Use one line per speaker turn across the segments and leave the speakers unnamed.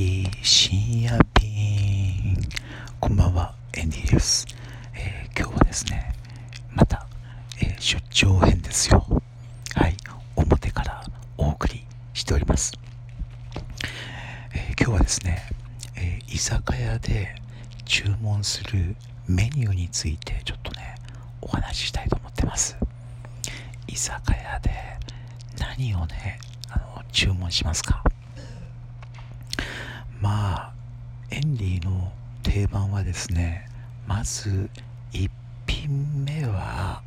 ディ深夜便こんばんはエンディです、えー、今日はですねまた、えー、出張編ですよ。はい表からお送りしております、えー、今日はですね、え居酒屋で注文するメニューについてちょっとねお話ししたいと思ってます。居酒屋で何をねあの注文しますか？まあエンリーの定番はですねまず1品目は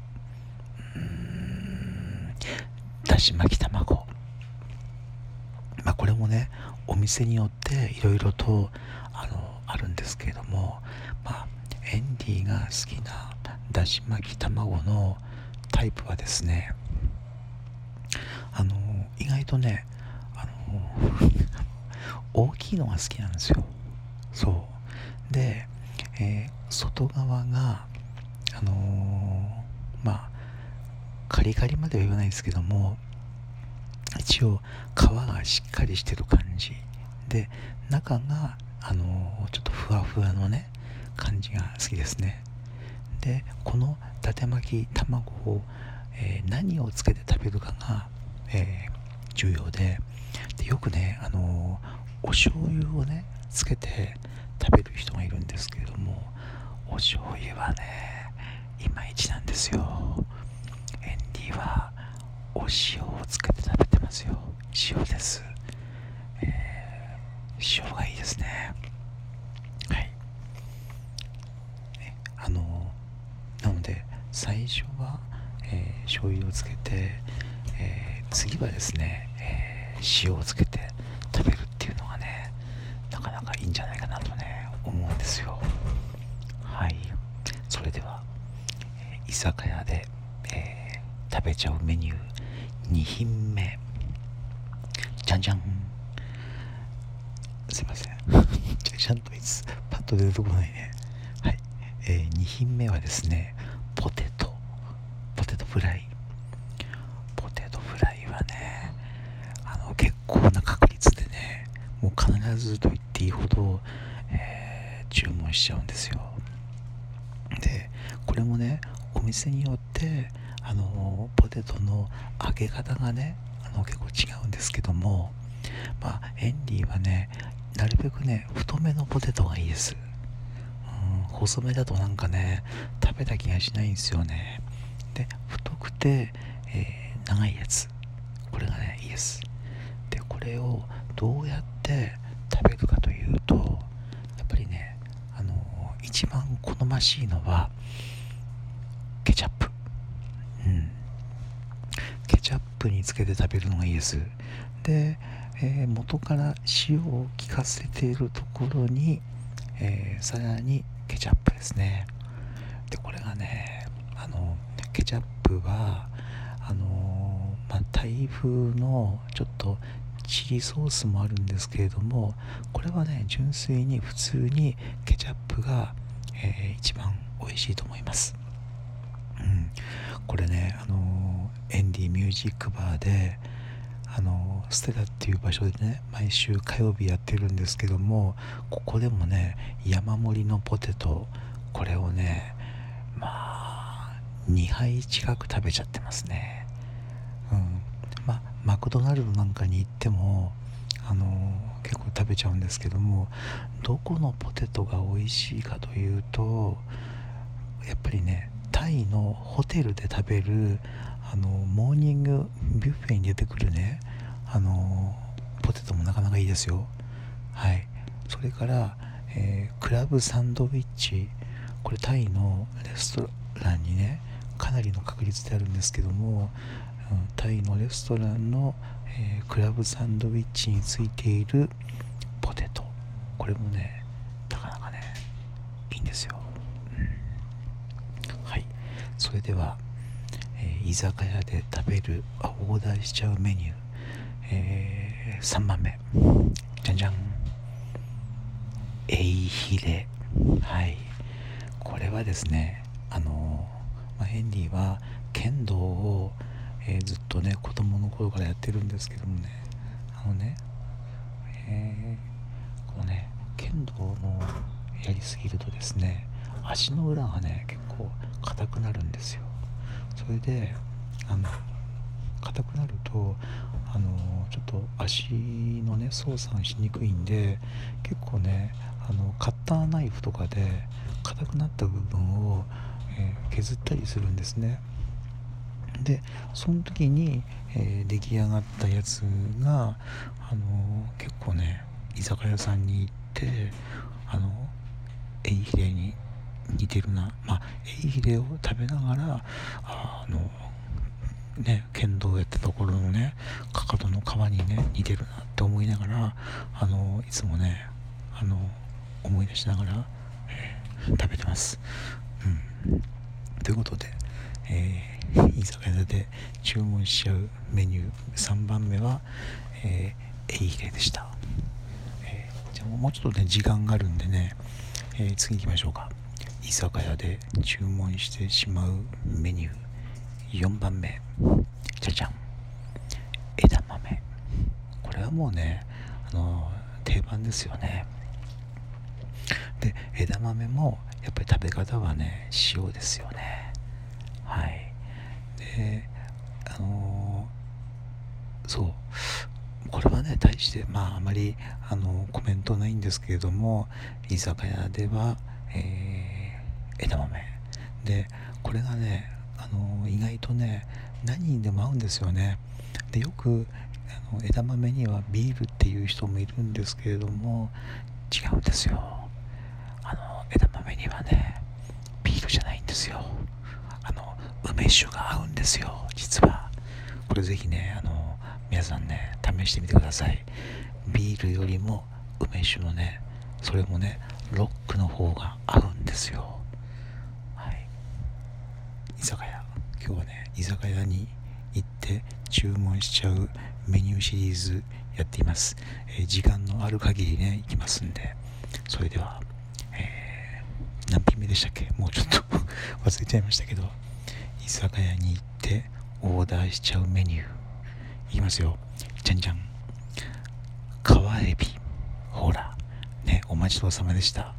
うんだし巻き卵。まあこれもねお店によっていろいろとあのあるんですけれどもまあエンディが好きなだし巻き卵のタイプはですねあの意外とねあのいのが好きなんですよ。そう。で、えー、外側があのー、まあカリカリまでは言わないですけども一応皮がしっかりしてる感じ。で中があのー、ちょっとふわふわのね感じが好きですね。でこの伊達巻き卵を、えー、何をつけて食べるかが、えー、重要ででよくねあのお醤油をねつけて食べる人がいるんですけれどもお醤油はねいまいちなんですよ。エンディはお塩をつけて食べてますよ。塩です、えー、塩がいいですね。はい。あのなので最初は、えー、醤油をつけて、えー、次はですね、えー、塩をつけて酒屋で、えー、食べちゃうメニュー2品目。じゃんじゃんすいません。ちゃんといつパッと出てこないね。はい、えー、2品目はですねポテト。ポテトフライ。ポテトフライはねあの結構な確率でねもう必ずと言っていいほど、えー、注文しちゃうんですよ。でこれもね店によってあのポテトの揚げ方がねあの結構違うんですけどもまあエンディはねなるべくね太めのポテトがいいです。うん細めだとなんかね食べた気がしないんですよね。で太くて、えー、長いやつ。これがねいいですでこれをどうやって食べるかというとやっぱりねあの一番好ましいのはケチャップ。うん。ケチャップにつけて食べるのがいいです。で、えー、元から塩を効かせているところに、えー、さらにケチャップですね。でこれがねあのケチャップはあのまあ、タイ風のちょっとチリソースもあるんですけれどもこれはね純粋に普通にケチャップが、えー、一番美味しいと思います、これねあのエンディミュージックバーであのステラっていう場所でね毎週火曜日やってるんですけどもここでもね山盛りのポテトこれをねまあ2杯近く食べちゃってますね。うん。まあマクドナルドなんかに行ってもあの結構食べちゃうんですけどもどこのポテトが美味しいかというとやっぱりねタイのホテルで食べるあのモーニングビュッフェに出てくるねあのポテトもなかなかいいですよ。はい。それから、えー、クラブサンドウィッチ。これタイのレストランにねかなりの確率であるんですけども、うん、タイのレストランの、えー、クラブサンドウィッチについているポテト。これもねなかなかねいいんですよ、それでは、えー、居酒屋で食べるあオーダーしちゃうメニュー、えー、3番目。じゃんじゃん。エイヒレ。はい。これはですねあのまあ、ヘンリーは剣道を、えー、ずっとね子供の頃からやってるんですけどもね。あのね、えー、やりすぎるとですね足の裏がね結構硬くなるんですよ。それであの硬くなるとあのちょっと足のね操作しにくいんで結構ねあのカッターナイフとかで硬くなった部分を、えー、削ったりするんですね。でその時に、えー、出来上がったやつがあの結構ね居酒屋さんに行ってあのエイヒレに似てるなまあエイヒレを食べながらあのね剣道やったところのねかかとの皮にね似てるなって思いながらあのいつもねあの思い出しながら、えー、食べてます。うん、ということで、えー、居酒屋で注文しちゃうメニュー3番目は、えー、エイヒレでした。えー、じゃあもうちょっとね時間があるんでね、えー、次行きましょうか。居酒屋で注文してしまうメニュー。4番目。じゃじゃん枝豆。これはもうねあの定番ですよね。で枝豆もやっぱり食べ方はね塩ですよね。はい。であのそう。これはね対してまああまりあのコメントないんですけれども居酒屋では、えー枝豆。でこれがねあの意外とね何にでも合うんですよね。でよくあの枝豆にはビールっていう人もいるんですけれども違うんですよ。あの枝豆にはねビールじゃないんですよ。あの梅酒が合うんですよ実は。これぜひねあの皆さんね試してみてください。ビールよりも梅酒のねそれもねロックの方が合うんですよ。酒屋。今日はね居酒屋に行って注文しちゃうメニューシリーズやっています、えー、時間のある限りね行きますんで。それでは、えー、何品目でしたっけ？もうちょっと 忘れちゃいましたけど。居酒屋に行ってオーダーしちゃうメニュー。いきますよ。じゃんじゃん川エビ。ほら。ねお待ちどうさまでした。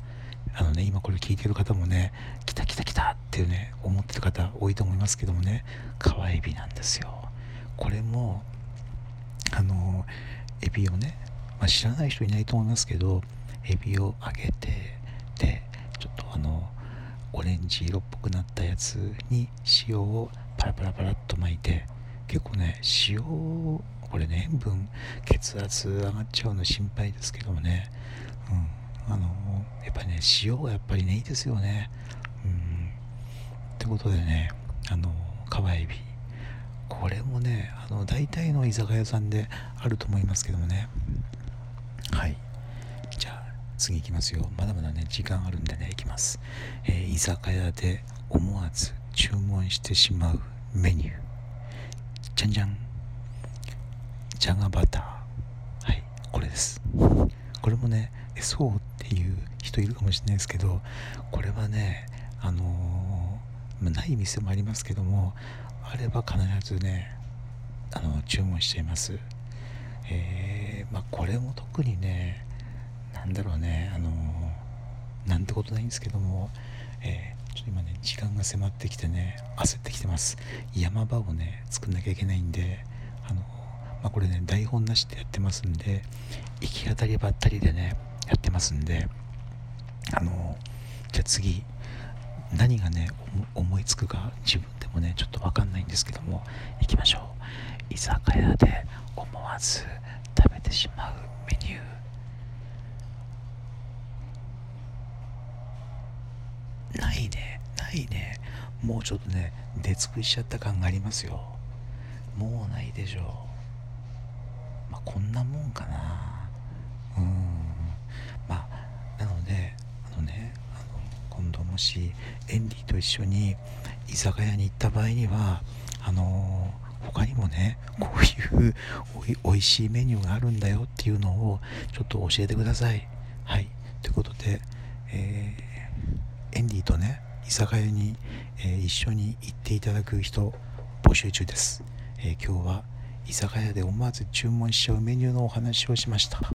あのね今これ聞いてる方もね来た来た来たっていうね思ってる方多いと思いますけどもね川エビなんですよ。これもあのエビをね、まあ、知らない人いないと思いますけどエビを揚げてでちょっとあのオレンジ色っぽくなったやつに塩をパラパラパラっと巻いて結構ね塩これね塩分血圧上がっちゃうの心配ですけどもね。うん。あのやっぱりね塩がやっぱりねいいですよね。うん。ってことでねあの川エビ。これもねあの大体の居酒屋さんであると思いますけどもね。はい。じゃあ次行きますよ。まだまだね時間あるんでね行きます、えー、居酒屋で思わず注文してしまうメニュー。じゃんじゃん。じゃがバター。はいこれです。これもねそうっていう人いるかもしれないですけどこれはねあのー、ない店もありますけどもあれば必ずねあの注文しちゃいます。えー、まあこれも特にねなんだろうねあのー、なんてことないんですけども、えー、ちょっと今ね時間が迫ってきてね焦ってきてます。山場をね作んなきゃいけないんであのまあ、これね台本なしでやってますんで行き当たりばったりでねやってますんであのじゃあ次何がね思いつくか自分でもねちょっと分かんないんですけども行きましょう。居酒屋で思わず食べてしまうメニュー。ないねないね。もうちょっとね出尽くしちゃった感がありますよ。もうないでしょう。まあこんなもんかな。うん。まあなのであのねあの今度もしエンディと一緒に居酒屋に行った場合にはあの他にもねこういうおいしいメニューがあるんだよっていうのをちょっと教えてください。はい。ということで、えー、エンディとね居酒屋に、えー、一緒に行っていただく人募集中です、えー、今日は居酒屋で思わず注文しちゃうメニューのお話をしました。